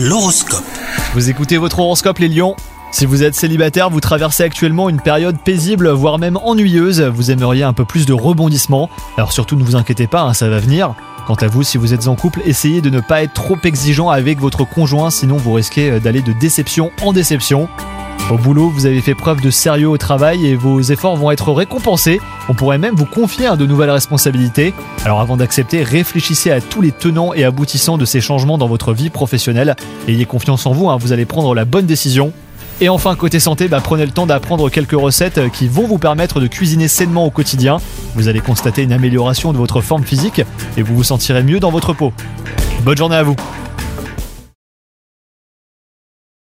L'horoscope. Vous écoutez votre horoscope les lions? Si vous êtes célibataire, vous traversez actuellement une période paisible, voire même ennuyeuse, vous aimeriez un peu plus de rebondissement. Alors surtout ne vous inquiétez pas, hein, ça va venir. Quant à vous, si vous êtes en couple, essayez de ne pas être trop exigeant avec votre conjoint, sinon vous risquez euh, d'aller de déception en déception. Au boulot, vous avez fait preuve de sérieux au travail et vos efforts vont être récompensés. On pourrait même vous confier de nouvelles responsabilités. Alors avant d'accepter, réfléchissez à tous les tenants et aboutissants de ces changements dans votre vie professionnelle. Ayez confiance en vous, hein, vous allez prendre la bonne décision. Et enfin, côté santé, bah, prenez le temps d'apprendre quelques recettes qui vont vous permettre de cuisiner sainement au quotidien. Vous allez constater une amélioration de votre forme physique et vous vous sentirez mieux dans votre peau. Bonne journée à vous